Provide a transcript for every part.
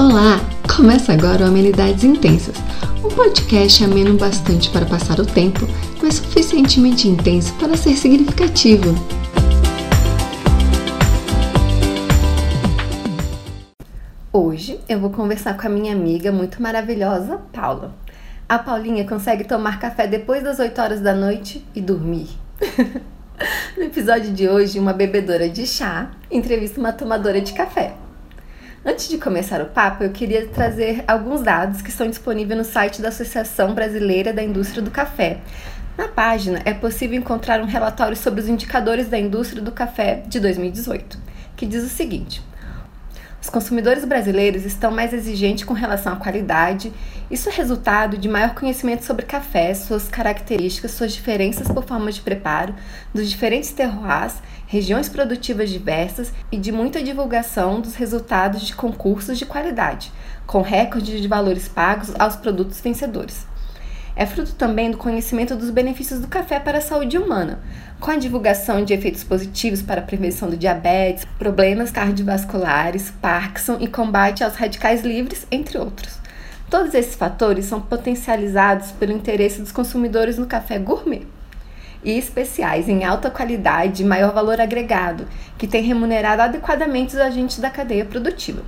Olá! Começa agora o Amenidades Intensas, um podcast ameno bastante para passar o tempo, mas suficientemente intenso para ser significativo. Hoje eu vou conversar com a minha amiga muito maravilhosa, Paula. A Paulinha consegue tomar café depois das 8 horas da noite e dormir. no episódio de hoje, uma bebedora de chá entrevista uma tomadora de café. Antes de começar o papo, eu queria trazer alguns dados que estão disponíveis no site da Associação Brasileira da Indústria do Café. Na página é possível encontrar um relatório sobre os indicadores da indústria do café de 2018, que diz o seguinte: os consumidores brasileiros estão mais exigentes com relação à qualidade. Isso é resultado de maior conhecimento sobre café, suas características, suas diferenças por forma de preparo, dos diferentes terroirs, regiões produtivas diversas e de muita divulgação dos resultados de concursos de qualidade, com recordes de valores pagos aos produtos vencedores. É fruto também do conhecimento dos benefícios do café para a saúde humana, com a divulgação de efeitos positivos para a prevenção do diabetes, problemas cardiovasculares, Parkinson e combate aos radicais livres, entre outros. Todos esses fatores são potencializados pelo interesse dos consumidores no café gourmet e especiais em alta qualidade e maior valor agregado, que tem remunerado adequadamente os agentes da cadeia produtiva.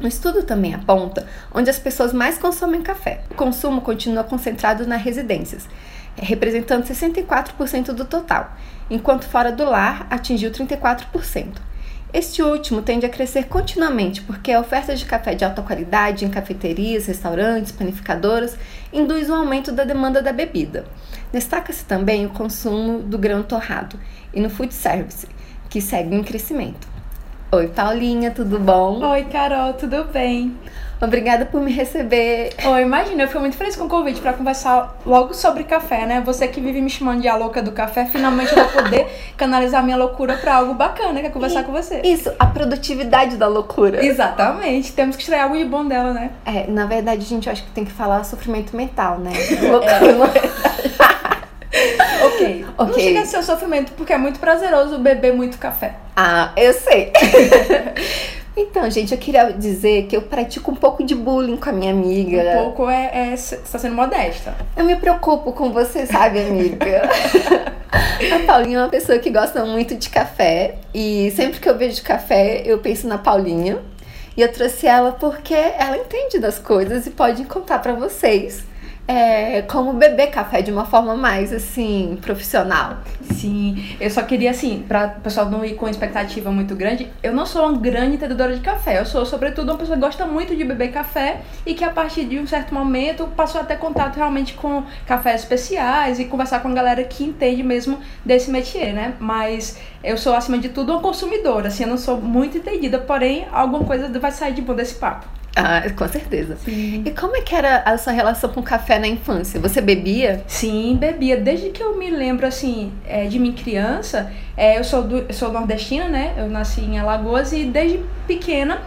O estudo também aponta onde as pessoas mais consomem café. O consumo continua concentrado nas residências, representando 64% do total, enquanto fora do lar atingiu 34%. Este último tende a crescer continuamente porque a oferta de café de alta qualidade em cafeterias, restaurantes, panificadoras induz um aumento da demanda da bebida. Destaca-se também o consumo do grão torrado e no food service, que segue em crescimento. Oi, Paulinha, tudo bom? Oi, Carol, tudo bem? Obrigada por me receber. Oi, imagina, eu fui muito feliz com o convite para conversar logo sobre café, né? Você que vive me chamando de a louca do café, finalmente eu vou poder canalizar minha loucura para algo bacana, que é conversar e, com você. Isso, a produtividade da loucura. Exatamente, temos que extrair algo de bom dela, né? É, na verdade, gente, eu acho que tem que falar sofrimento mental, né? Loucura. É. ok. Não chega a ser um sofrimento, porque é muito prazeroso beber muito café. Ah, eu sei. Então, gente, eu queria dizer que eu pratico um pouco de bullying com a minha amiga. Um pouco é, é está sendo modesta. Eu me preocupo com você, sabe, amiga? a Paulinha é uma pessoa que gosta muito de café e sempre que eu vejo café, eu penso na Paulinha. E eu trouxe ela porque ela entende das coisas e pode contar para vocês é, como beber café de uma forma mais assim profissional. Sim, eu só queria assim, para o pessoal não ir com expectativa muito grande, eu não sou uma grande entendedora de café, eu sou sobretudo uma pessoa que gosta muito de beber café e que a partir de um certo momento passou a ter contato realmente com cafés especiais e conversar com a galera que entende mesmo desse métier, né? Mas eu sou acima de tudo uma consumidora, assim, eu não sou muito entendida, porém alguma coisa vai sair de bom desse papo. Ah, com certeza. Sim. E como é que era a sua relação com café na infância? Você bebia? Sim, bebia. Desde que eu me lembro, assim, é, de minha criança, é, eu sou, do, sou nordestina, né? Eu nasci em Alagoas e desde pequena,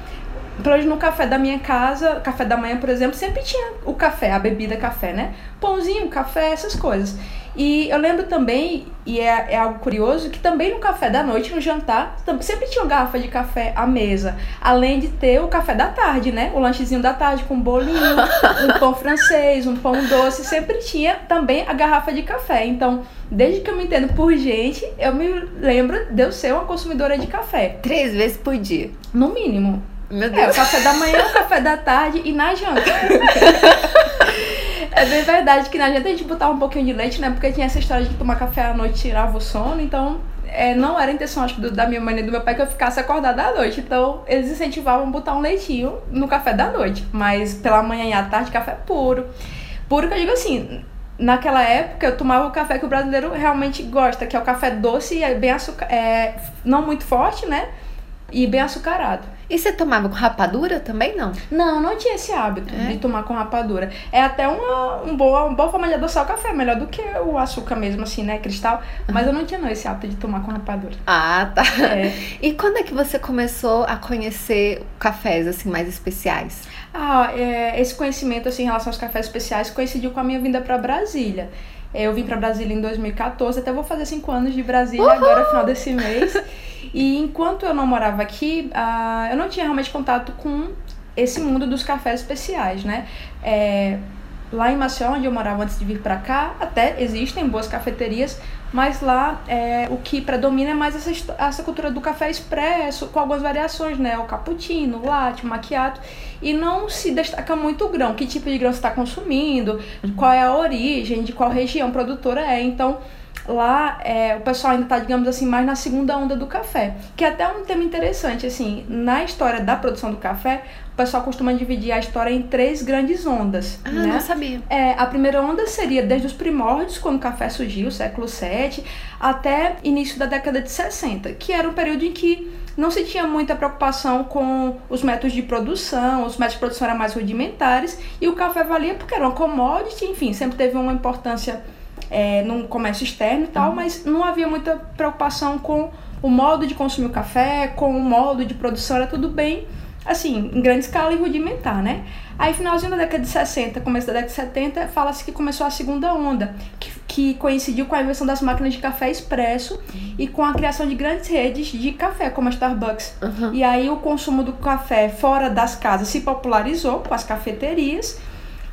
pelo menos no café da minha casa, café da manhã, por exemplo, sempre tinha o café, a bebida café, né? Pãozinho, café, essas coisas. E eu lembro também, e é, é, algo curioso, que também no café da noite, no jantar, sempre tinha uma garrafa de café à mesa. Além de ter o café da tarde, né? O lanchezinho da tarde com um bolinho, um pão francês, um pão doce. Sempre tinha também a garrafa de café. Então, desde que eu me entendo por gente, eu me lembro de eu ser uma consumidora de café. Três vezes por dia? No mínimo. Meu Deus. É, o café da manhã, o café da tarde e na janta. É bem verdade que na janta a gente botava um pouquinho de leite, né? Porque tinha essa história de tomar café à noite tirava o sono, então é, não era a intenção, acho do, da minha mãe e do meu pai que eu ficasse acordada à noite. Então, eles incentivavam botar um leitinho no café da noite. Mas pela manhã e à tarde, café puro. Puro que eu digo assim, naquela época eu tomava o café que o brasileiro realmente gosta, que é o café doce e bem açucar, é, não muito forte, né? E bem açucarado. E você tomava com rapadura também, não? Não, não tinha esse hábito é? de tomar com rapadura. É até uma, um boa, uma boa forma de adoçar o café, melhor do que o açúcar mesmo, assim, né, cristal. Mas eu não tinha não esse hábito de tomar com rapadura. Ah, tá. É. E quando é que você começou a conhecer cafés, assim, mais especiais? Ah, é, esse conhecimento, assim, em relação aos cafés especiais coincidiu com a minha vinda para Brasília. Eu vim para Brasília em 2014, até vou fazer cinco anos de Brasília Uhul! agora, final desse mês. E enquanto eu não morava aqui, uh, eu não tinha realmente contato com esse mundo dos cafés especiais, né? É, lá em Maceió, onde eu morava antes de vir para cá, até existem boas cafeterias, mas lá é, o que predomina é mais essa, essa cultura do café expresso, com algumas variações, né? O cappuccino, o latte, o macchiato, e não se destaca muito o grão, que tipo de grão você está consumindo, qual é a origem, de qual região produtora é. Então, lá é, o pessoal ainda está, digamos assim, mais na segunda onda do café. Que é até um tema interessante, assim, na história da produção do café, o pessoal costuma dividir a história em três grandes ondas. Ah, né? não sabia. É, a primeira onda seria desde os primórdios, quando o café surgiu, século VII, até início da década de 60, que era um período em que não se tinha muita preocupação com os métodos de produção, os métodos de produção eram mais rudimentares, e o café valia porque era uma commodity, enfim, sempre teve uma importância é, no comércio externo e tal, uhum. mas não havia muita preocupação com o modo de consumir o café, com o modo de produção, era tudo bem, assim, em grande escala e rudimentar, né? Aí, finalzinho da década de 60, começo da década de 70, fala-se que começou a segunda onda, que, que coincidiu com a invenção das máquinas de café expresso uhum. e com a criação de grandes redes de café, como a Starbucks. Uhum. E aí, o consumo do café fora das casas se popularizou com as cafeterias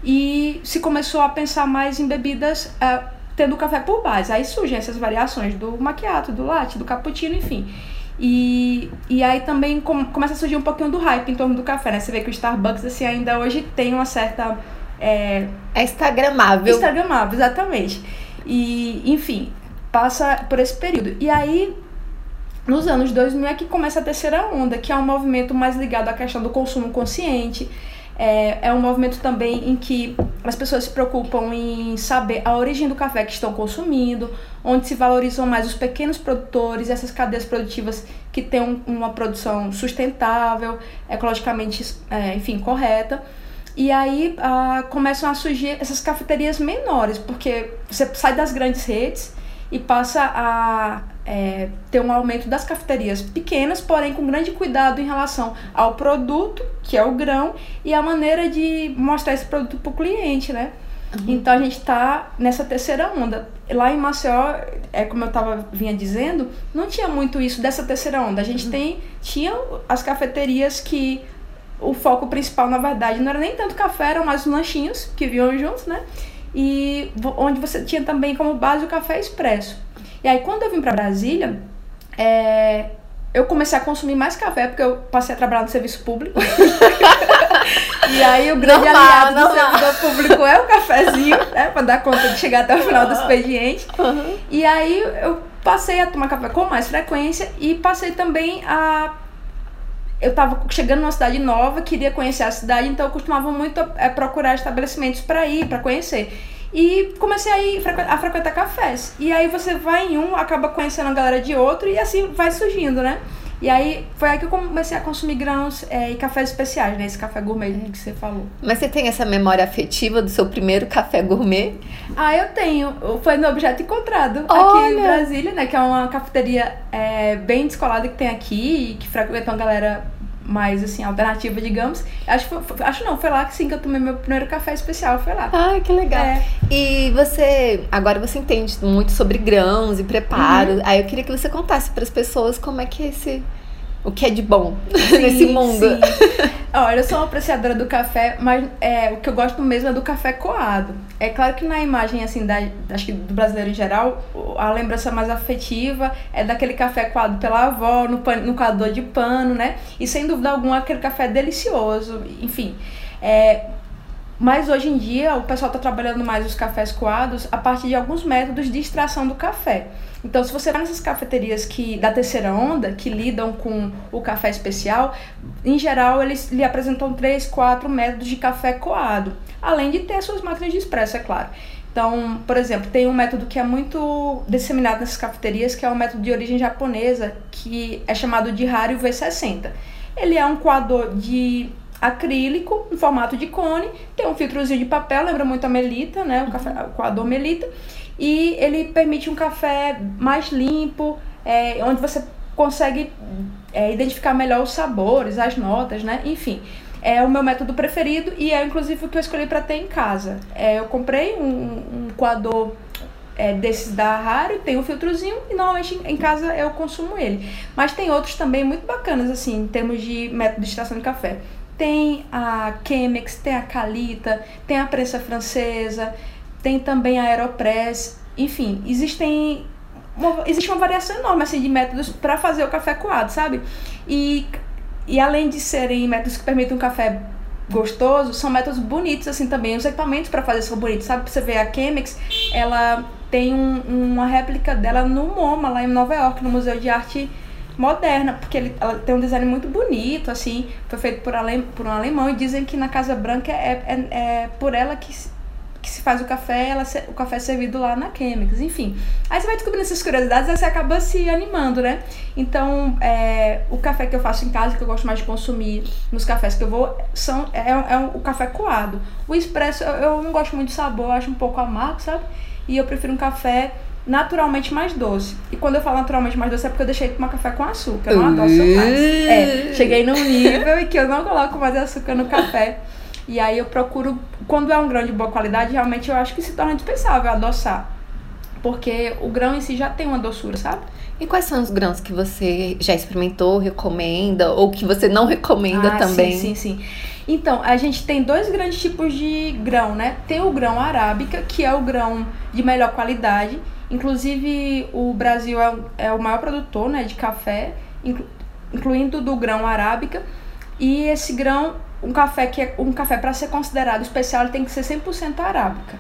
e se começou a pensar mais em bebidas uh, tendo café por base. Aí surgem essas variações do macchiato, do latte, do cappuccino, enfim. E, e aí também com, começa a surgir um pouquinho do hype em torno do café, né? Você vê que o Starbucks, assim, ainda hoje tem uma certa... É, é instagramável. Instagramável, exatamente. E, enfim, passa por esse período. E aí, nos anos 2000 é que começa a terceira onda, que é um movimento mais ligado à questão do consumo consciente, é, é um movimento também em que as pessoas se preocupam em saber a origem do café que estão consumindo, onde se valorizam mais os pequenos produtores, essas cadeias produtivas que têm um, uma produção sustentável, ecologicamente, é, enfim, correta. E aí ah, começam a surgir essas cafeterias menores, porque você sai das grandes redes e passa a é, ter um aumento das cafeterias pequenas, porém com grande cuidado em relação ao produto, que é o grão, e a maneira de mostrar esse produto para o cliente, né? Uhum. Então a gente está nessa terceira onda. Lá em Maceió, é como eu tava vinha dizendo, não tinha muito isso dessa terceira onda. A gente uhum. tem tinha as cafeterias que o foco principal, na verdade, não era nem tanto café, eram mais os lanchinhos que vinham juntos, né? E onde você tinha também como base o café expresso. E aí, quando eu vim para Brasília, é, eu comecei a consumir mais café, porque eu passei a trabalhar no serviço público. e aí, o grande normal, aliado normal. do servidor público é o cafezinho, né, para dar conta de chegar até o final do expediente. Uhum. E aí, eu passei a tomar café com mais frequência e passei também a eu estava chegando numa cidade nova, queria conhecer a cidade, então eu costumava muito é, procurar estabelecimentos para ir, para conhecer. E comecei a, ir, a frequentar cafés. E aí você vai em um, acaba conhecendo a galera de outro e assim vai surgindo, né? E aí foi aí que eu comecei a consumir grãos é, e cafés especiais, né? Esse café gourmet que você falou. Mas você tem essa memória afetiva do seu primeiro café gourmet? Ah, eu tenho. Foi no Objeto Encontrado, Olha. aqui em Brasília, né? Que é uma cafeteria é, bem descolada que tem aqui e que frequenta uma galera mais assim, alternativa, digamos. Acho, acho não, foi lá que sim que eu tomei meu primeiro café especial, foi lá. Ai, que legal. É. E você, agora você entende muito sobre grãos e preparo. Uhum. Aí eu queria que você contasse para as pessoas como é que é esse o que é de bom sim, nesse mundo. Sim. Olha, eu sou uma apreciadora do café, mas é, o que eu gosto mesmo é do café coado. É claro que na imagem, assim, da, acho que do brasileiro em geral, a lembrança mais afetiva é daquele café coado pela avó, no, pan, no coador de pano, né? E sem dúvida alguma, aquele café delicioso, enfim. É, mas hoje em dia o pessoal está trabalhando mais os cafés coados a partir de alguns métodos de extração do café. Então, se você vai nessas cafeterias que da terceira onda, que lidam com o café especial, em geral eles lhe apresentam três, quatro métodos de café coado, além de ter as suas máquinas de expresso, é claro. Então, por exemplo, tem um método que é muito disseminado nessas cafeterias, que é um método de origem japonesa, que é chamado de Hario V60. Ele é um coador de acrílico, em formato de cone, tem um filtrozinho de papel, lembra muito a melita, né? O, café, o coador melita e ele permite um café mais limpo, é, onde você consegue é, identificar melhor os sabores, as notas, né? Enfim, é o meu método preferido e é inclusive o que eu escolhi para ter em casa. É, eu comprei um, um coador é, desses da Raro, tem um filtrozinho e normalmente em casa eu consumo ele. Mas tem outros também muito bacanas, assim, em termos de método de extração de café. Tem a Chemex, tem a Calita, tem a prensa francesa, tem também a Aeropress. Enfim, existem uma, existe uma variação enorme assim, de métodos para fazer o café coado, sabe? E, e além de serem métodos que permitem um café gostoso, são métodos bonitos assim também. Os equipamentos para fazer são bonitos, sabe? Você vê a Chemex, ela tem um, uma réplica dela no MoMA, lá em Nova York, no Museu de Arte Moderna, porque ele, ela tem um design muito bonito, assim, foi feito por, por um alemão, e dizem que na Casa Branca é, é, é por ela que que se faz o café, ela, o café é servido lá na Chemix, enfim. Aí você vai descobrindo essas curiosidades e você acaba se animando, né? Então, é, o café que eu faço em casa, que eu gosto mais de consumir nos cafés que eu vou, são, é, é o café coado. O expresso, eu, eu não gosto muito do sabor, eu acho um pouco amargo, sabe? E eu prefiro um café naturalmente mais doce. E quando eu falo naturalmente mais doce é porque eu deixei de tomar café com açúcar. Eu não adoço mais. É, cheguei num nível em que eu não coloco mais açúcar no café. E aí eu procuro, quando é um grão de boa qualidade, realmente eu acho que se torna indispensável adoçar. Porque o grão em si já tem uma doçura, sabe? E quais são os grãos que você já experimentou, recomenda, ou que você não recomenda ah, também? Sim, sim, sim. Então, a gente tem dois grandes tipos de grão, né? Tem o grão arábica, que é o grão de melhor qualidade. Inclusive, o Brasil é, é o maior produtor né, de café, inclu, incluindo do grão arábica. E esse grão um café que é um café para ser considerado especial, ele tem que ser 100% arábica.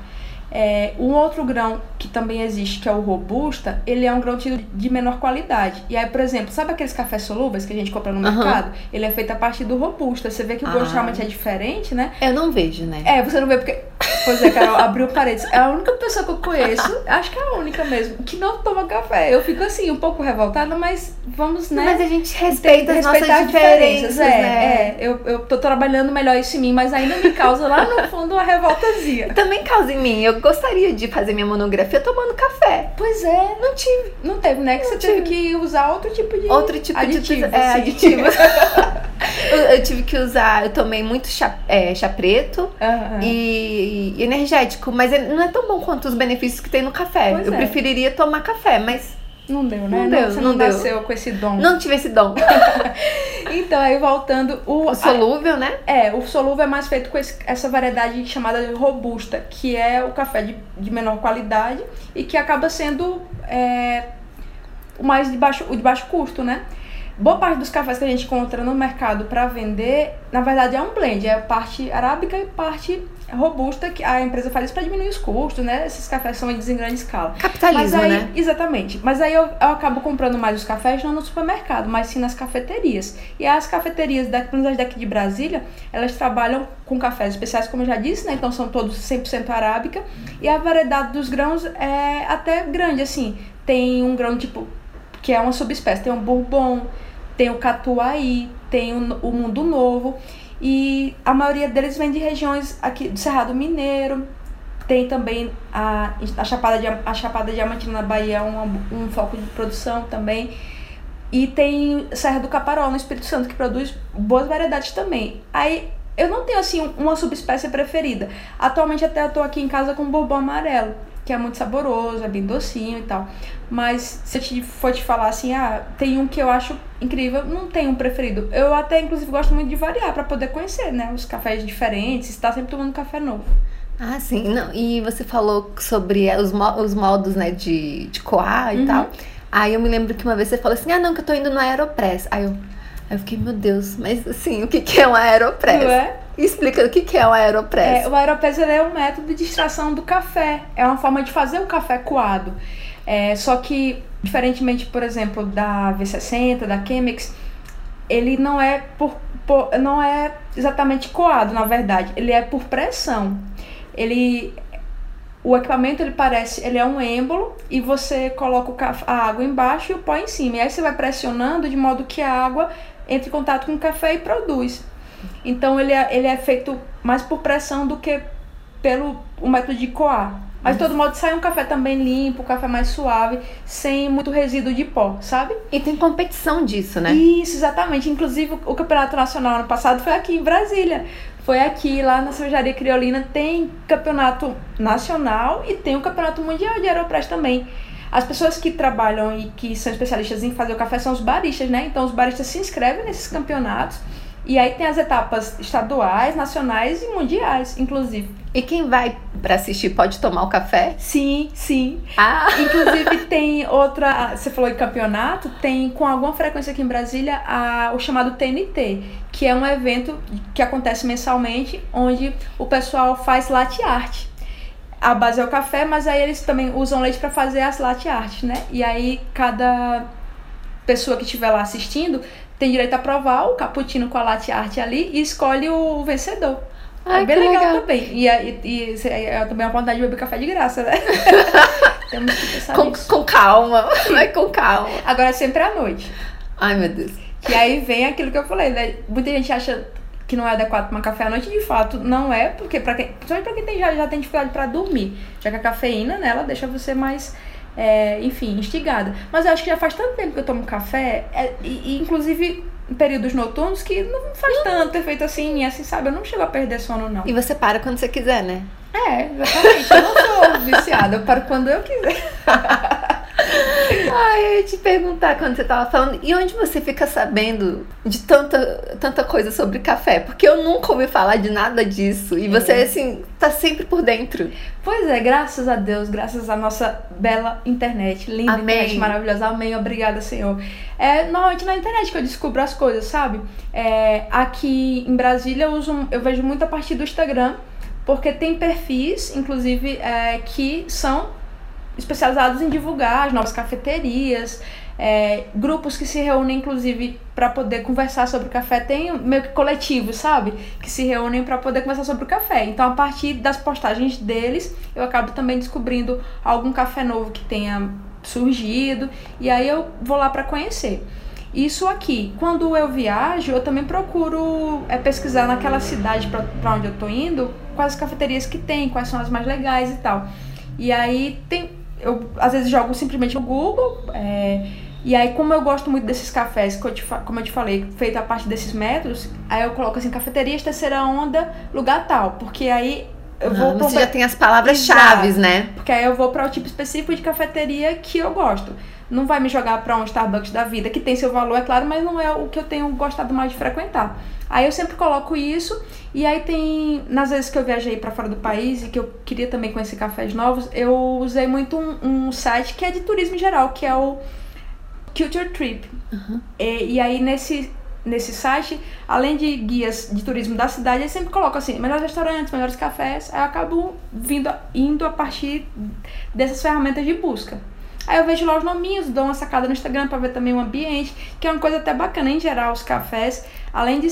É, um outro grão que também existe, que é o robusta, ele é um grão tido de menor qualidade. E aí, por exemplo, sabe aqueles cafés solúveis que a gente compra no uhum. mercado? Ele é feito a partir do robusta. Você vê que o gosto ah. realmente é diferente, né? Eu não vejo, né? É, você não vê porque. Pois é, Carol, abriu paredes. É a única pessoa que eu conheço, acho que é a única mesmo, que não toma café. Eu fico assim, um pouco revoltada, mas vamos, né? Mas a gente respeita as nossas diferenças, diferenças é, né? É, eu, eu tô trabalhando melhor isso em mim, mas ainda me causa lá no fundo uma revoltazinha. Também causa em mim. Eu gostaria de fazer minha monografia tomando café. Pois é. Não tive. Não teve, né? Que não você tive. teve que usar outro tipo de Outro tipo aditivo, de... É, assim. aditivo. eu, eu, tive que usar... Eu tomei muito chá, é, chá preto e, e, energético. Mas não é tão bom quanto os benefícios que tem no café. Pois eu é. preferiria tomar café, mas não deu, né? Não, deu, você não, não deu. nasceu com esse dom. Não tive esse dom. então, aí voltando. O, o solúvel, a, né? É, o solúvel é mais feito com esse, essa variedade chamada de robusta, que é o café de, de menor qualidade e que acaba sendo é, o mais de baixo, o de baixo custo, né? Boa parte dos cafés que a gente encontra no mercado para vender, na verdade é um blend, é parte arábica e parte robusta que a empresa faz isso para diminuir os custos, né? Esses cafés são vendidos em grande escala. Capitalismo, aí, né? Exatamente. Mas aí eu, eu, acabo comprando mais os cafés não no supermercado, mas sim nas cafeterias. E as cafeterias daqui, daqui de Brasília, elas trabalham com cafés especiais, como eu já disse, né? Então são todos 100% arábica. E a variedade dos grãos é até grande, assim. Tem um grão tipo que é uma subespécie, tem o bourbon, tem o catuai, tem o, o mundo novo. E a maioria deles vem de regiões aqui do Cerrado Mineiro. Tem também a, a, Chapada, a Chapada Diamantina na Bahia, um, um foco de produção também. E tem Serra do Caparol, no Espírito Santo, que produz boas variedades também. Aí eu não tenho assim uma subespécie preferida. Atualmente até eu tô aqui em casa com bourbon amarelo que é muito saboroso, é bem docinho e tal. Mas se eu te, for te falar assim, ah, tem um que eu acho incrível, não tem um preferido. Eu até, inclusive, gosto muito de variar para poder conhecer, né? Os cafés diferentes, estar sempre tomando café novo. Ah, sim. Não, e você falou sobre os, os modos, né, de, de coar e uhum. tal. Aí eu me lembro que uma vez você falou assim, ah, não, que eu tô indo no Aeropress. Aí eu, aí eu fiquei, meu Deus, mas assim, o que, que é um Aeropress? Não é? Explica o que é o Aeropress. É, o Aeropress é um método de extração do café. É uma forma de fazer o café coado. É, só que, diferentemente, por exemplo, da V60, da Chemex, ele não é por, por, não é exatamente coado, na verdade. Ele é por pressão. Ele o equipamento ele parece, ele é um êmbolo e você coloca a água embaixo e o pó em cima. E aí você vai pressionando de modo que a água entre em contato com o café e produz. Então ele é, ele é feito mais por pressão do que pelo o método de coar. Mas de todo modo sai um café também limpo, um café mais suave, sem muito resíduo de pó, sabe? E tem competição disso, né? Isso, exatamente. Inclusive o Campeonato Nacional ano passado foi aqui em Brasília. Foi aqui, lá na Cervejaria Criolina, tem campeonato nacional e tem o campeonato mundial de Aeropress também. As pessoas que trabalham e que são especialistas em fazer o café são os baristas, né? Então os baristas se inscrevem nesses campeonatos E aí tem as etapas estaduais, nacionais e mundiais, inclusive. E quem vai para assistir pode tomar o café? Sim, sim. Ah! Inclusive tem outra, você falou de campeonato, tem com alguma frequência aqui em Brasília a, o chamado TNT, que é um evento que acontece mensalmente, onde o pessoal faz latte art. A base é o café, mas aí eles também usam leite para fazer as latte art, né? E aí cada pessoa que estiver lá assistindo tem direito a provar o cappuccino com a latte art ali e escolhe o vencedor. Ai, é bem legal, legal. também. E, e, e, e é também uma vontade de beber café de graça, né? Temos que pensar Com, nisso. com calma, vai com calma. Agora é sempre à noite. Ai, meu Deus. Que aí vem aquilo que eu falei, né? Muita gente acha que não é adequado tomar café à noite, de fato não é, porque para quem, principalmente pra quem tem, já, já tem dificuldade para dormir, já que a cafeína, né, ela deixa você mais, é, enfim, instigada. Mas eu acho que já faz tanto tempo que eu tomo café, é, e, e, inclusive em períodos noturnos, que não faz tanto efeito assim, mim, assim, sabe? Eu não chego a perder sono, não. E você para quando você quiser, né? É, exatamente. Eu não sou viciada, eu paro quando eu quiser. Ai, eu ia te perguntar quando você tava falando, e onde você fica sabendo de tanta, tanta coisa sobre café? Porque eu nunca ouvi falar de nada disso. E você, É. assim, tá sempre por dentro. Pois é, graças a Deus, graças à nossa bela internet, linda Amém. internet maravilhosa. Amém, obrigada, Senhor. É normalmente na internet que eu descubro as coisas, sabe? É, aqui em Brasília eu, uso, eu vejo muito a partir do Instagram, porque tem perfis, inclusive, é, que são especializados em divulgar as novas cafeterias, é, grupos que se reúnem, inclusive, para poder conversar sobre o café. Tem meio que coletivos, sabe? Que se reúnem para poder conversar sobre o café. Então, a partir das postagens deles, eu acabo também descobrindo algum café novo que tenha surgido. E aí eu vou lá para conhecer. Isso aqui, quando eu viajo, eu também procuro é, pesquisar naquela cidade para onde eu tô indo, quais cafeterias que tem, quais são as mais legais e tal. E aí tem. Eu às vezes jogo simplesmente no Google. é, e aí, como eu gosto muito desses cafés, que eu te como eu te falei, feito a partir desses métodos, aí eu coloco assim, cafeterias, terceira onda, lugar tal. Porque aí eu vou Ah, pra- você já tem as palavras-chave, né? porque aí eu vou para o tipo específico de cafeteria que eu gosto. Não vai me jogar para um Starbucks da vida, que tem seu valor, é claro, mas não é o que eu tenho gostado mais de frequentar. Aí eu sempre coloco isso, e aí tem. Nas vezes que eu viajei para fora do país e que eu queria também conhecer cafés novos, eu usei muito um, um site que é de turismo em geral, que é o Culture Trip. E, e aí nesse, nesse site, além de guias de turismo da cidade, eles sempre colocam assim, melhores restaurantes, melhores cafés. Aí eu acabo vindo, indo a partir dessas ferramentas de busca. Aí eu vejo lá os nominhos, dou uma sacada no Instagram pra ver também o ambiente, que é uma coisa até bacana. Em geral, os cafés, além de,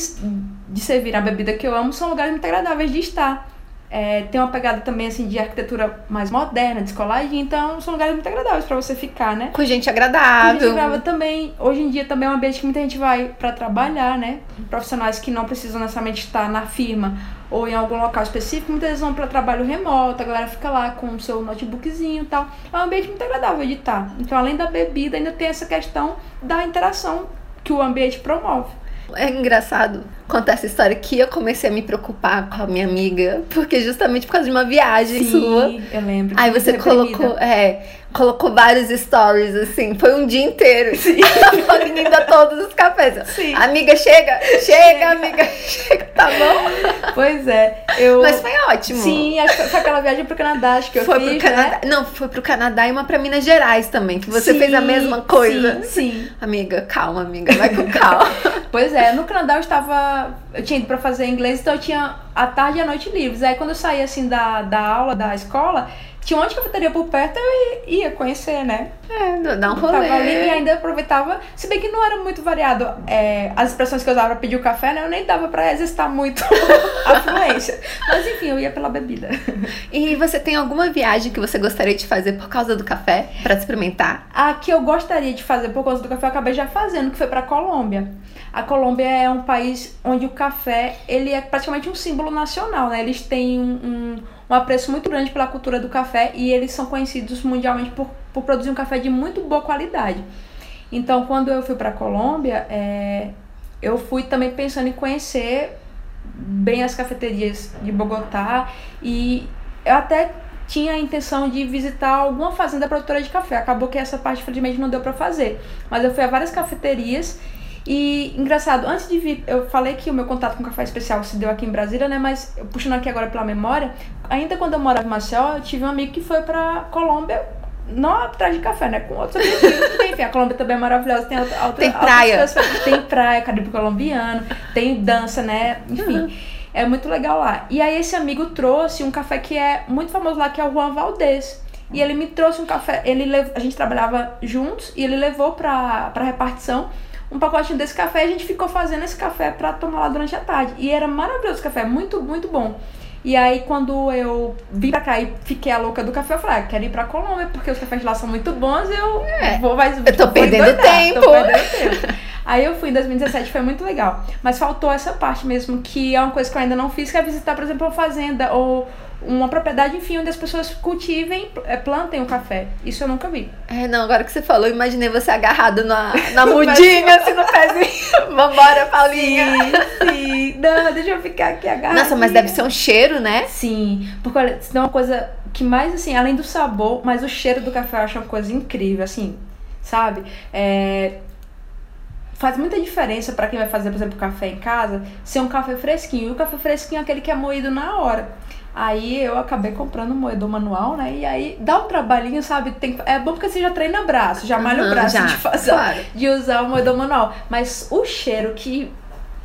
de servir a bebida que eu amo, são lugares muito agradáveis de estar. É, tem uma pegada também assim de arquitetura mais moderna, descoladinha, então são lugares muito agradáveis pra você ficar, né? Com gente agradável. gente grava também, hoje em dia também é um ambiente que muita gente vai pra trabalhar, né? Profissionais que não precisam necessariamente estar na firma ou em algum local específico, muitas vezes vão para trabalho remoto, a galera fica lá com o seu notebookzinho e tal. É um ambiente muito agradável de estar. Então, além da bebida, ainda tem essa questão da interação que o ambiente promove. É engraçado contar essa história que eu comecei a me preocupar com a minha amiga, porque justamente por causa de uma viagem sua. eu lembro. Aí você colocou, é, colocou vários stories, assim, foi um dia inteiro. Falando indo a todos os cafés. Sim. Amiga, chega, chega, amiga, chega, tá bom? Pois é, eu. Mas foi ótimo. Sim, acho que foi aquela viagem pro Canadá, acho que eu foi fiz, pro Canadá. né? Não, foi pro Canadá e uma pra Minas Gerais também, que você Sim, fez a mesma coisa. Sim, sim. Amiga, calma, amiga, vai com calma. Pois é, no Canadá eu estava. Eu tinha ido pra fazer inglês, então eu tinha a tarde e a noite livres. Aí quando eu saía assim da, da aula, da escola, tinha um monte de cafeteria por perto, eu ia, conhecer, né? É, dá um Tava ali e rolê. ainda aproveitava, se bem que não era muito variado é, as expressões que eu usava pra pedir o café, né? Eu nem dava pra exercitar muito a fluência. Mas enfim, eu ia pela bebida. E você tem alguma viagem que você gostaria de fazer por causa do café, pra experimentar? A que eu gostaria de fazer por causa do café, eu acabei já fazendo, que foi pra Colômbia. A Colômbia é um país onde o café ele é praticamente um símbolo nacional, né? Eles têm um, um, um apreço muito grande pela cultura do café e eles são conhecidos mundialmente por, por produzir um café de muito boa qualidade. Então, quando eu fui pra Colômbia, é, eu fui também pensando em conhecer bem as cafeterias de Bogotá e eu até tinha a intenção de visitar alguma fazenda produtora de café. Acabou que essa parte, infelizmente, não deu pra fazer. Mas eu fui a várias cafeterias E engraçado, antes de vir, eu falei que o meu contato com café especial se deu aqui em Brasília, né? Mas puxando aqui agora pela memória, ainda quando eu morava em Maceió, eu tive um amigo que foi pra Colômbia não atrás de café, né? Com outros objetivos. Enfim, a Colômbia também é maravilhosa. Tem, outra, outra, tem praia. tem praia, Caribe colombiano, tem dança, né? Enfim. Uhum. É muito legal lá. E aí esse amigo trouxe um café que é muito famoso lá, que é o Juan Valdez. E ele me trouxe um café, ele a gente trabalhava juntos e ele levou pra, pra repartição um pacotinho desse café a gente ficou fazendo esse café pra tomar lá durante a tarde. E era maravilhoso o café, muito, muito bom. E aí, quando eu vim pra cá e fiquei a louca do café, eu falei, ah, quero ir pra Colômbia, porque os cafés de lá são muito bons e eu é, vou mais. Eu tô perdendo doidar, tempo. Tô perdendo tempo. Aí eu fui em 2017, foi muito legal. Mas faltou essa parte mesmo, que é uma coisa que eu ainda não fiz, que é visitar, por exemplo, uma fazenda ou uma propriedade, enfim, onde as pessoas cultivem, é, plantem o café. Isso eu nunca vi. É, não, agora que você falou, imaginei você agarrado na, na mudinha, assim, no pezinho. Vambora, Paulinha. Sim, sim. Não, deixa eu ficar aqui agarrado. Nossa, mas deve ser um cheiro, né? Sim, porque olha, isso é uma coisa que mais, assim, além do sabor, mas o cheiro do café eu acho uma coisa incrível, assim, sabe? É, faz muita diferença para quem vai fazer, por exemplo, café em casa, ser um café fresquinho. E o café fresquinho é aquele que é moído na hora. Aí eu acabei comprando um moedor manual, né? E aí dá um trabalhinho, sabe? Tem, é bom porque você já treina braço, já malha uhum, o braço já, de fazer, claro. de usar o moedor manual. Mas o cheiro que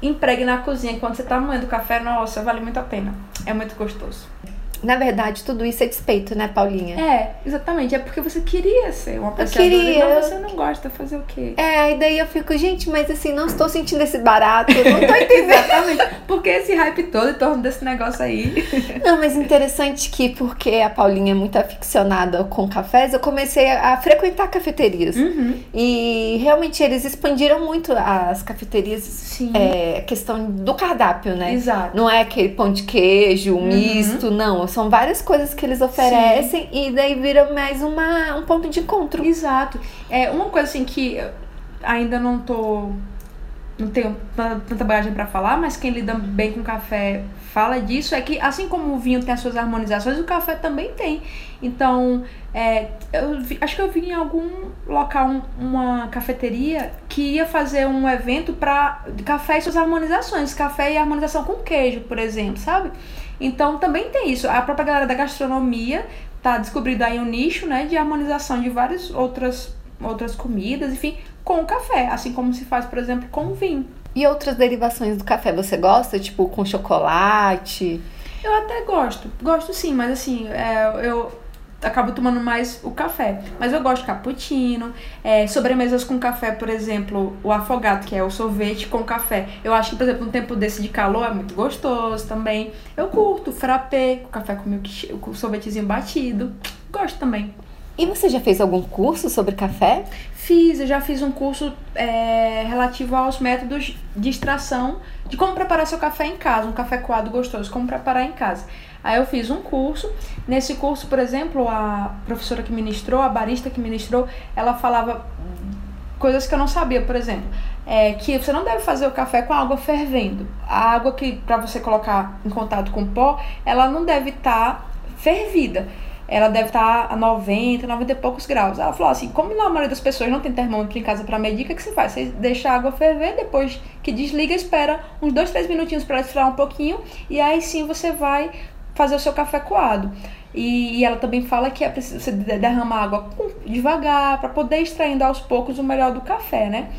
empregue na cozinha quando você tá moendo café, nossa, vale muito a pena. É muito gostoso. Na verdade, tudo isso é despeito, né, Paulinha? É, exatamente. É porque você queria ser uma pessoa. Queria. Mas você não gosta de fazer o quê? É, e daí eu fico, gente, mas assim, não estou sentindo esse barato, não tô entendendo. exatamente. Porque esse hype todo em torno desse negócio aí. não, mas interessante que, porque a Paulinha é muito aficionada com cafés, eu comecei a frequentar cafeterias. Uhum. E realmente eles expandiram muito as cafeterias. Sim. É, questão do cardápio, né? Exato. Não é aquele pão de queijo, uhum. misto, não são várias coisas que eles oferecem Sim. e daí vira mais uma, um ponto de encontro. Exato. É uma coisa assim que ainda não tô não tenho tanta bagagem para falar, mas quem lida bem com café fala disso, é que assim como o vinho tem as suas harmonizações, o café também tem. Então, é, eu vi, acho que eu vi em algum local um, uma cafeteria que ia fazer um evento para café e suas harmonizações, café e harmonização com queijo, por exemplo, sabe? Então também tem isso. A própria galera da gastronomia tá descobrindo aí um nicho, né, de harmonização de várias outras outras comidas, enfim, com o café, assim como se faz, por exemplo, com o vinho. E outras derivações do café você gosta, tipo com chocolate? Eu até gosto, gosto sim, mas assim, é, eu acabo tomando mais o café. Mas eu gosto de cappuccino, é, sobremesas com café, por exemplo, o afogado, que é o sorvete com café. Eu acho que, por exemplo, um tempo desse de calor é muito gostoso também. Eu curto frappé, com café com, milk, com sorvetezinho batido. Gosto também. E você já fez algum curso sobre café? Fiz, eu já fiz um curso é, relativo aos métodos de extração, de como preparar seu café em casa, um café coado gostoso, como preparar em casa. Aí eu fiz um curso. Nesse curso, por exemplo, a professora que ministrou, a barista que ministrou, ela falava coisas que eu não sabia, por exemplo, é que você não deve fazer o café com água fervendo. A água que para você colocar em contato com o pó, ela não deve estar tá fervida ela deve estar tá a 90, 90 e poucos graus. Ela falou assim: como na maioria das pessoas não tem termômetro em casa para medir, o que, que você faz? Você deixa a água ferver, depois que desliga, espera uns 2, 3 minutinhos para esfriar um pouquinho, e aí sim você vai fazer o seu café coado. E, e ela também fala que é preciso você derramar água devagar para poder extraindo aos poucos o melhor do café, né?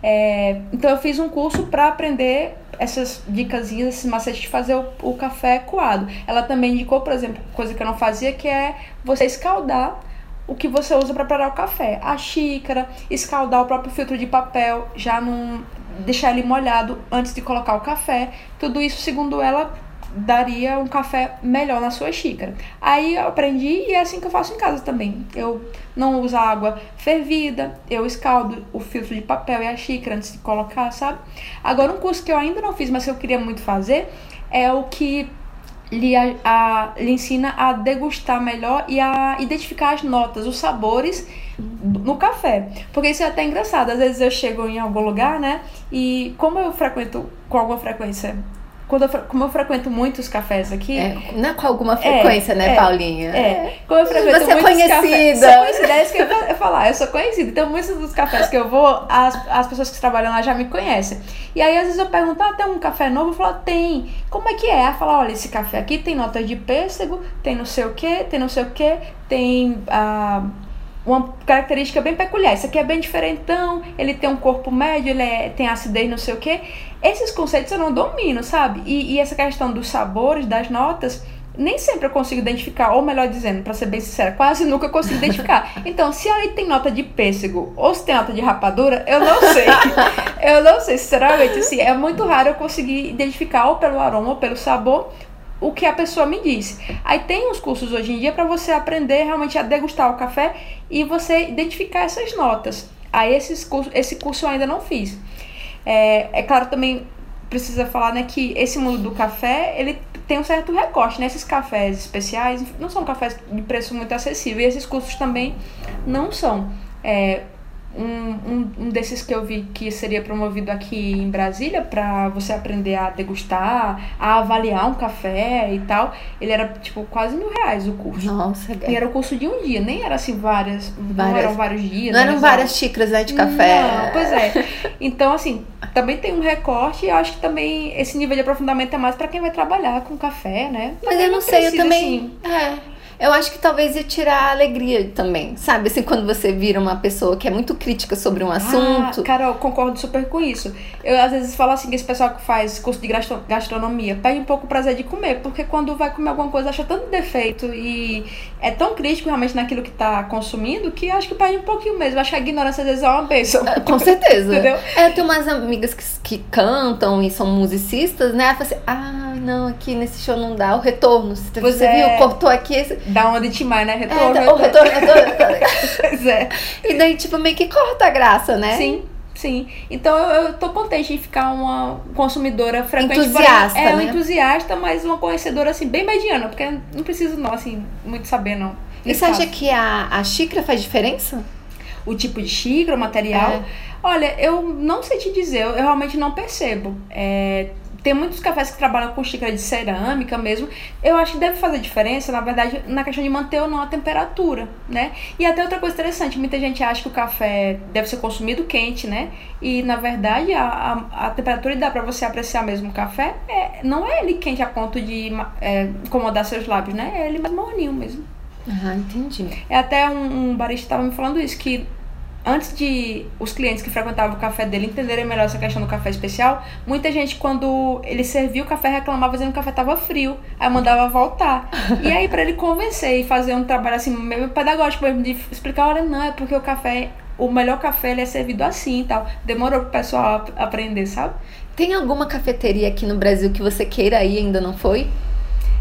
É, então eu fiz um curso para aprender essas dicas, esses macetes de fazer o, o, café coado. Ela também indicou, por exemplo, coisa que eu não fazia, que é você escaldar o que você usa para preparar o café. A xícara, escaldar o próprio filtro de papel, já não deixar ele molhado antes de colocar o café. Tudo isso, segundo ela, daria um café melhor na sua xícara. Aí eu aprendi e é assim que eu faço em casa também. Eu não uso água fervida, eu escaldo o filtro de papel e a xícara antes de colocar, sabe? Agora, um curso que eu ainda não fiz, mas que eu queria muito fazer, é o que lhe, a, a, lhe ensina a degustar melhor e a identificar as notas, os sabores no café. Porque isso é até engraçado. Às vezes eu chego em algum lugar, né? E como eu frequento com alguma frequência quando eu, como eu frequento muitos cafés aqui. É, não é com alguma frequência, é, né, é, Paulinha? É. Como eu frequento Você é muitos conhecida. Cafés, sou conhecida. É isso que eu, eu falar, eu sou conhecida. Então, muitos dos cafés que eu vou, as, as pessoas que trabalham lá já me conhecem. E aí, às vezes, eu pergunto, ah, tem um café novo? Eu falo, tem. Como é que é? Ela fala, olha, esse café aqui tem notas de pêssego, tem não sei o que, tem não sei o que, tem. Ah, uma característica bem peculiar. Esse aqui é bem diferentão, ele tem um corpo médio, ele é, tem acidez, não sei o que. Esses conceitos eu não domino, sabe? E, e essa questão dos sabores, das notas, nem sempre eu consigo identificar, ou melhor dizendo, para ser bem sincera, quase nunca consigo identificar. Então, se ali tem nota de pêssego ou se tem nota de rapadura, eu não sei. eu não sei, sinceramente, assim, é muito raro eu conseguir identificar ou pelo aroma ou pelo sabor o que a pessoa me disse. Aí tem uns cursos hoje em dia para você aprender realmente a degustar o café e você identificar essas notas. Aí esses cursos, esse curso eu ainda não fiz. É, é claro também precisa falar né, que esse mundo do café ele tem um certo recorte, né? Esses cafés especiais não são cafés de preço muito acessível e esses cursos também não são. É, um, um, um desses que eu vi que seria promovido aqui em Brasília para você aprender a degustar, a avaliar um café e tal. Ele era tipo quase mil reais o curso. Nossa, E era o curso de um dia, nem era assim várias. várias não eram vários dias. Não eram várias xícaras né, de café. Não, pois é. Então, assim, também tem um recorte e eu acho que também esse nível de aprofundamento é mais para quem vai trabalhar com café, né? Mas eu não, sei, eu também. Assim, é eu acho que talvez ia tirar a alegria também, sabe? Assim, quando você vira uma pessoa que é muito crítica sobre um assunto. Ah, cara, eu concordo super com isso. Eu às vezes falo assim que esse pessoal que faz curso de gastronomia perde um pouco o prazer de comer, porque quando vai comer alguma coisa acha tanto defeito e é tão crítico realmente naquilo que tá consumindo que acho que perde um pouquinho mesmo. Acho que a ignorância às vezes é uma bênção. É, com certeza. Entendeu? É, eu tenho umas amigas que, que cantam e são musicistas, né? Ela fala assim, ah, não, aqui nesse show não dá o retorno. Você, você é. viu? Cortou aqui. Esse... Dá uma de Timar, né? Retorno. É, retorno. O retorno, retorno. pois é. E daí, tipo, meio que corta a graça, né? Sim. Sim. Então eu, eu tô contente em ficar uma consumidora frequente. Entusiasta. É, né? entusiasta, mas uma conhecedora assim, bem mediana, porque não preciso, não, assim, muito saber, não. E você acha que a, a xícara faz diferença? O tipo de xícara, o material? É. Olha, eu não sei te dizer, eu, eu realmente não percebo. É, tem muitos cafés que trabalham com xícara de cerâmica mesmo. Eu acho que deve fazer diferença, na verdade, na questão de manter ou não a temperatura, né? E até outra coisa interessante, muita gente acha que o café deve ser consumido quente, né? E na verdade a, a, a temperatura que dá para você apreciar mesmo o café é, não é ele quente a ponto de é, incomodar seus lábios, né? É ele mais morninho mesmo. Ah, entendi. É até um, um barista estava me falando isso, que antes de os clientes que frequentavam o café dele entenderem melhor essa questão do café especial, muita gente, quando ele serviu o café, reclamava dizendo que o café estava frio. Aí mandava voltar. e aí, para ele convencer e fazer um trabalho assim, meio pedagógico mesmo, de explicar: olha, não, é porque o café, o melhor café, ele é servido assim e tal. Demorou pro pessoal aprender, sabe? Tem alguma cafeteria aqui no Brasil que você queira ir e ainda não foi?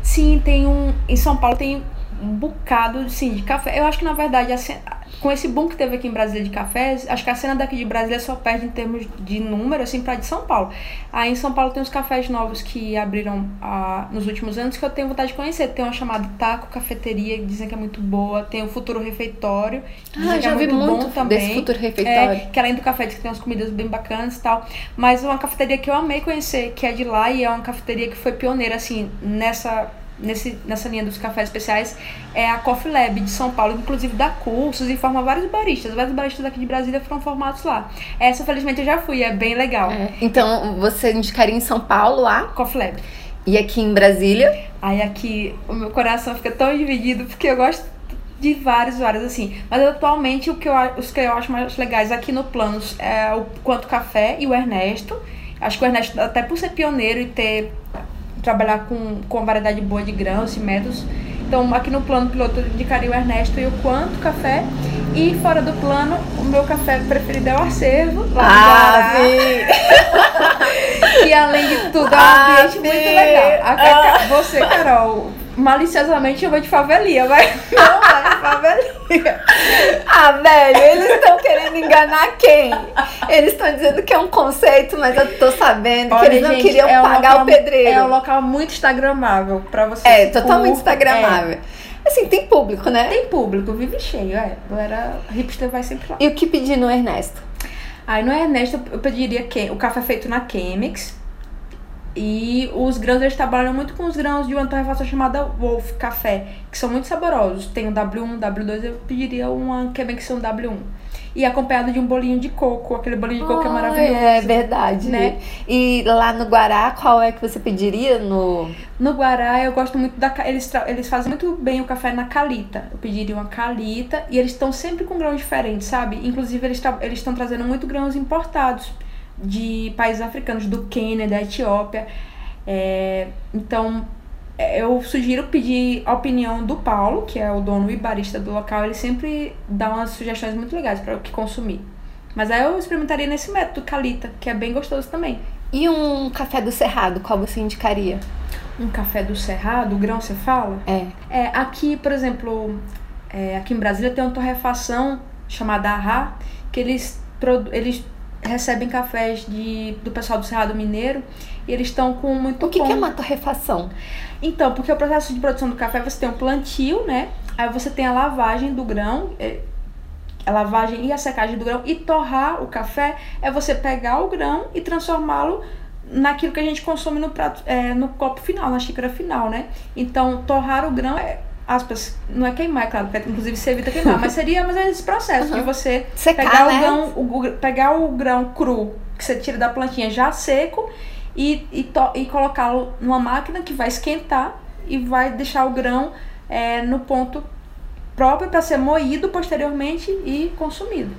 Sim, tem um. Em São Paulo tem um bocado sim, de café. Eu acho que na verdade assim, com esse boom que teve aqui em Brasília de cafés, acho que a cena daqui de Brasília só perde em termos de número, assim, pra de São Paulo. Aí em São Paulo tem uns cafés novos que abriram ah, nos últimos anos que eu tenho vontade de conhecer. Tem uma chamada Taco Cafeteria, que dizem que é muito boa. Tem o Futuro Refeitório, que ah, já é muito, muito bom também. Desse Futuro Refeitório. É, que além do café diz que tem umas comidas bem bacanas e tal. Mas uma cafeteria que eu amei conhecer, que é de lá e é uma cafeteria que foi pioneira, assim, nessa nesse, nessa linha dos cafés especiais é a Coffee Lab de São Paulo, que inclusive dá cursos e forma vários baristas. Vários baristas aqui de Brasília foram formados lá. Essa, felizmente, eu já fui, é bem legal. É. Então, você indicaria em São Paulo a Coffee Lab. E aqui em Brasília? Aí aqui o meu coração fica tão dividido porque eu gosto de vários, vários assim. Mas atualmente o que eu, os que eu acho mais legais aqui no Planos é o Quanto Café e o Ernesto. Acho que o Ernesto, até por ser pioneiro e ter trabalhar com, com uma variedade boa de grãos e métodos. Então, aqui no plano piloto, eu indicaria o Ernesto e o Quanto Café. E fora do plano, o meu café preferido é o Acervo, lá ah, E além de tudo, é um ah, ambiente muito legal. A, a, você, Carol, maliciosamente chamou de favelia, mas não é favelia. Ah, velho, eles estão querendo enganar quem? Eles estão dizendo que é um conceito, mas eu tô sabendo Olha, que eles não gente, queriam é pagar local, o pedreiro. É um local muito instagramável pra você. É, totalmente instagramável. É. Assim, tem público, né? Tem público, vive cheio, é. Era hipster vai sempre lá. E o que pedir no Ernesto? Aí no Ernesto eu pediria que, o café feito na Chemex E os grãos, eles trabalham muito com os grãos de uma torrefação chamada Wolf Café, que são muito saborosos. Tem o W1, W2, eu pediria uma um W1. E acompanhado de um bolinho de coco, aquele bolinho de coco que é Oh, maravilhoso. É verdade. né? E lá no Guará, qual é que você pediria no. No Guará, eu gosto muito da. Eles, eles fazem muito bem o café na calita. Eu pediria uma calita e eles estão sempre com grãos diferentes, sabe? Inclusive, eles tra- eles estão trazendo muito grãos importados de países africanos, do Quênia, da Etiópia. É, então, é, eu sugiro pedir a opinião do Paulo, que é o dono e barista do local. Ele sempre dá umas sugestões muito legais para o que consumir. Mas aí eu experimentaria nesse método calita, que é bem gostoso também. E um café do Cerrado, qual você indicaria? Um café do Cerrado, o grão você fala? É. É, aqui, por exemplo, é, aqui em Brasília tem uma torrefação chamada Arra, que eles, eles recebem cafés de, do pessoal do Cerrado Mineiro e eles estão com muito O que, que é uma torrefação? Então, porque o processo de produção do café, você tem um plantio, né? Aí você tem a lavagem do grão, é, a lavagem e a secagem do grão. E torrar o café é você pegar o grão e transformá-lo naquilo que a gente consome no prato, é, no copo final, na xícara final, né? Então, torrar o grão é, aspas, não é queimar, é claro, porque inclusive você evita queimar, mas seria mais menos esse processo de Uhum. você Secar, pegar né? o grão, o, pegar o grão cru que você tira da plantinha já seco e, e, e colocá-lo numa máquina que vai esquentar e vai deixar o grão é, no ponto próprio para ser moído posteriormente e consumido.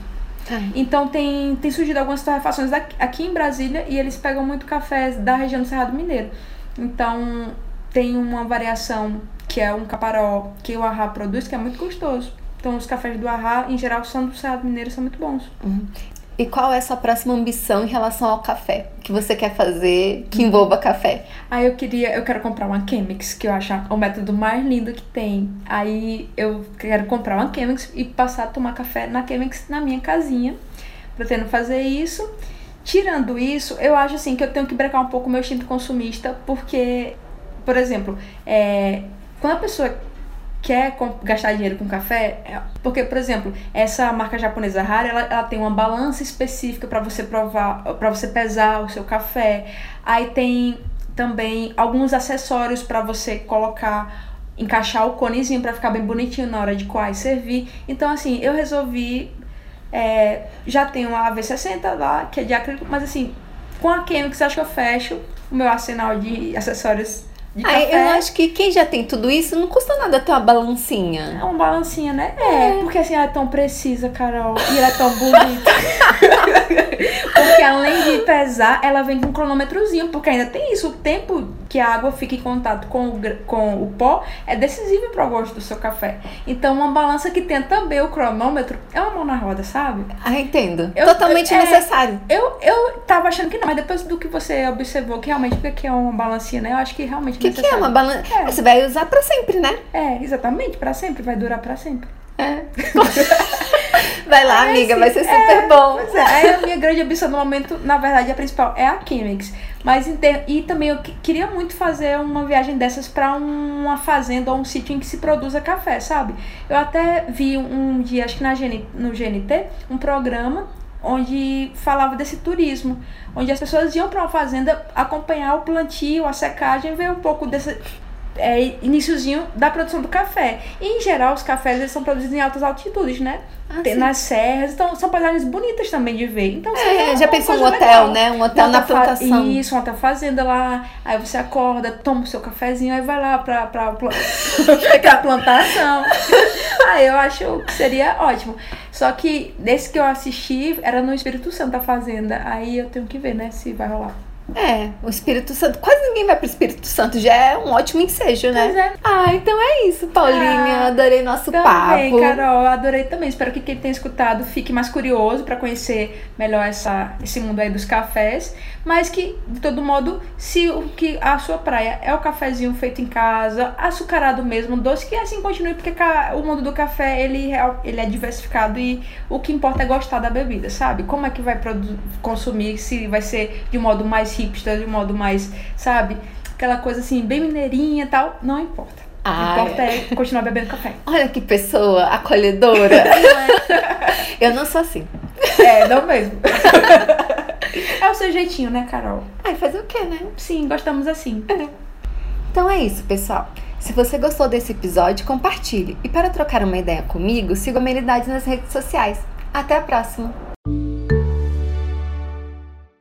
Tá. Então tem, tem surgido algumas torrefações aqui, aqui em Brasília e eles pegam muito cafés da região do Cerrado Mineiro. Então tem uma variação que é um caparó que o Arra produz que é muito gostoso. Então os cafés do Arra, em geral, são do Cerrado Mineiro, são muito bons. E qual é a sua próxima ambição em relação ao café? O que você quer fazer que envolva café? Aí eu queria, eu quero comprar uma Chemex, que eu acho o método mais lindo que tem. Aí eu quero comprar uma Chemex e passar a tomar café na Chemex na minha casinha. Pretendo fazer isso. Tirando isso, eu acho assim que eu tenho que brecar um pouco o meu instinto consumista, porque, por exemplo, é, quando a pessoa quer gastar dinheiro com café, é- porque, por exemplo, essa marca japonesa Rara, ela, ela tem uma balança específica para você provar, para você pesar o seu café. Aí tem também alguns acessórios para você colocar, encaixar o conezinho para ficar bem bonitinho na hora de coar e servir. Então, assim, eu resolvi. é, já tenho a V60 lá, que é de acrílico, mas assim, com a Chemix acho que eu fecho o meu arsenal de acessórios de café. eu acho que quem já tem tudo isso não custa nada ter uma balancinha. É uma balancinha, né? É, porque assim, ela é tão precisa, Carol. E ela é tão bonita. porque além de pesar, ela vem com um cronômetrozinho. Porque ainda tem isso. O tempo que a água fica em contato com o, com o pó é decisivo para o gosto do seu café. Então, uma balança que tem também o cronômetro é uma mão na roda, sabe? Ah, entendo. Eu- Totalmente é- necessário. Eu, eu tava achando que não, mas depois do que você observou, que realmente o que é uma balancinha, né? Eu acho que realmente O que, que é uma balança? É. Você vai usar pra sempre, né? É, exatamente, pra sempre, vai durar pra sempre. É. Vai lá, É, amiga, sim, vai ser é, super bom. Pois é, aí a minha grande ambição no momento, na verdade, a principal é a Chemex. Mas e também eu que- queria muito fazer uma viagem dessas pra uma fazenda ou um sítio em que se produza café, sabe? Eu até vi um, dia, acho que na GN, no GNT, um programa onde falava desse turismo, onde as pessoas iam pra uma fazenda acompanhar o plantio, a secagem, ver um pouco desse é, iniciozinho da produção do café. E, em geral, os cafés eles são produzidos em altas altitudes, né? Ah, Tem nas serras, então são paisagens bonitas também de ver. Então, É, já uma pensou um hotel, legal. né? Um hotel na fa- plantação. Isso, um hotel fazenda lá. Aí você acorda, toma o seu cafezinho, aí vai lá pra, pra, pla- pra plantação. aí eu acho que seria ótimo. Só que desse que eu assisti, era no Espírito Santo a fazenda. Aí eu tenho que ver, né, se vai rolar. É, o Espírito Santo. Quase ninguém vai pro Espírito Santo. Já é um ótimo ensejo, né? Pois é. Ah, então é isso, Paulinha. Ah, Adorei nosso Também, papo. Carol, adorei também. Espero que quem tenha escutado fique mais curioso para conhecer melhor essa, esse mundo aí dos cafés. Mas que, de todo modo, se o que a sua praia é o cafezinho feito em casa, açucarado mesmo, doce, que assim continue, porque o mundo do café ele, é- ele é diversificado e o que importa é gostar da bebida, sabe? Como é que vai consumir, se vai ser de um modo mais hipster, de um modo mais, sabe? Aquela coisa assim, bem mineirinha e tal, não importa. O Ah, que importa é continuar bebendo café. Olha que pessoa acolhedora. Eu não sou assim. É, não mesmo. É o seu jeitinho, né, Carol? Ai, fazer o quê, né? Sim, gostamos assim. Então é isso, pessoal. Se você gostou desse episódio, compartilhe. E para trocar uma ideia comigo, siga a Humanidade nas redes sociais. Até a próxima!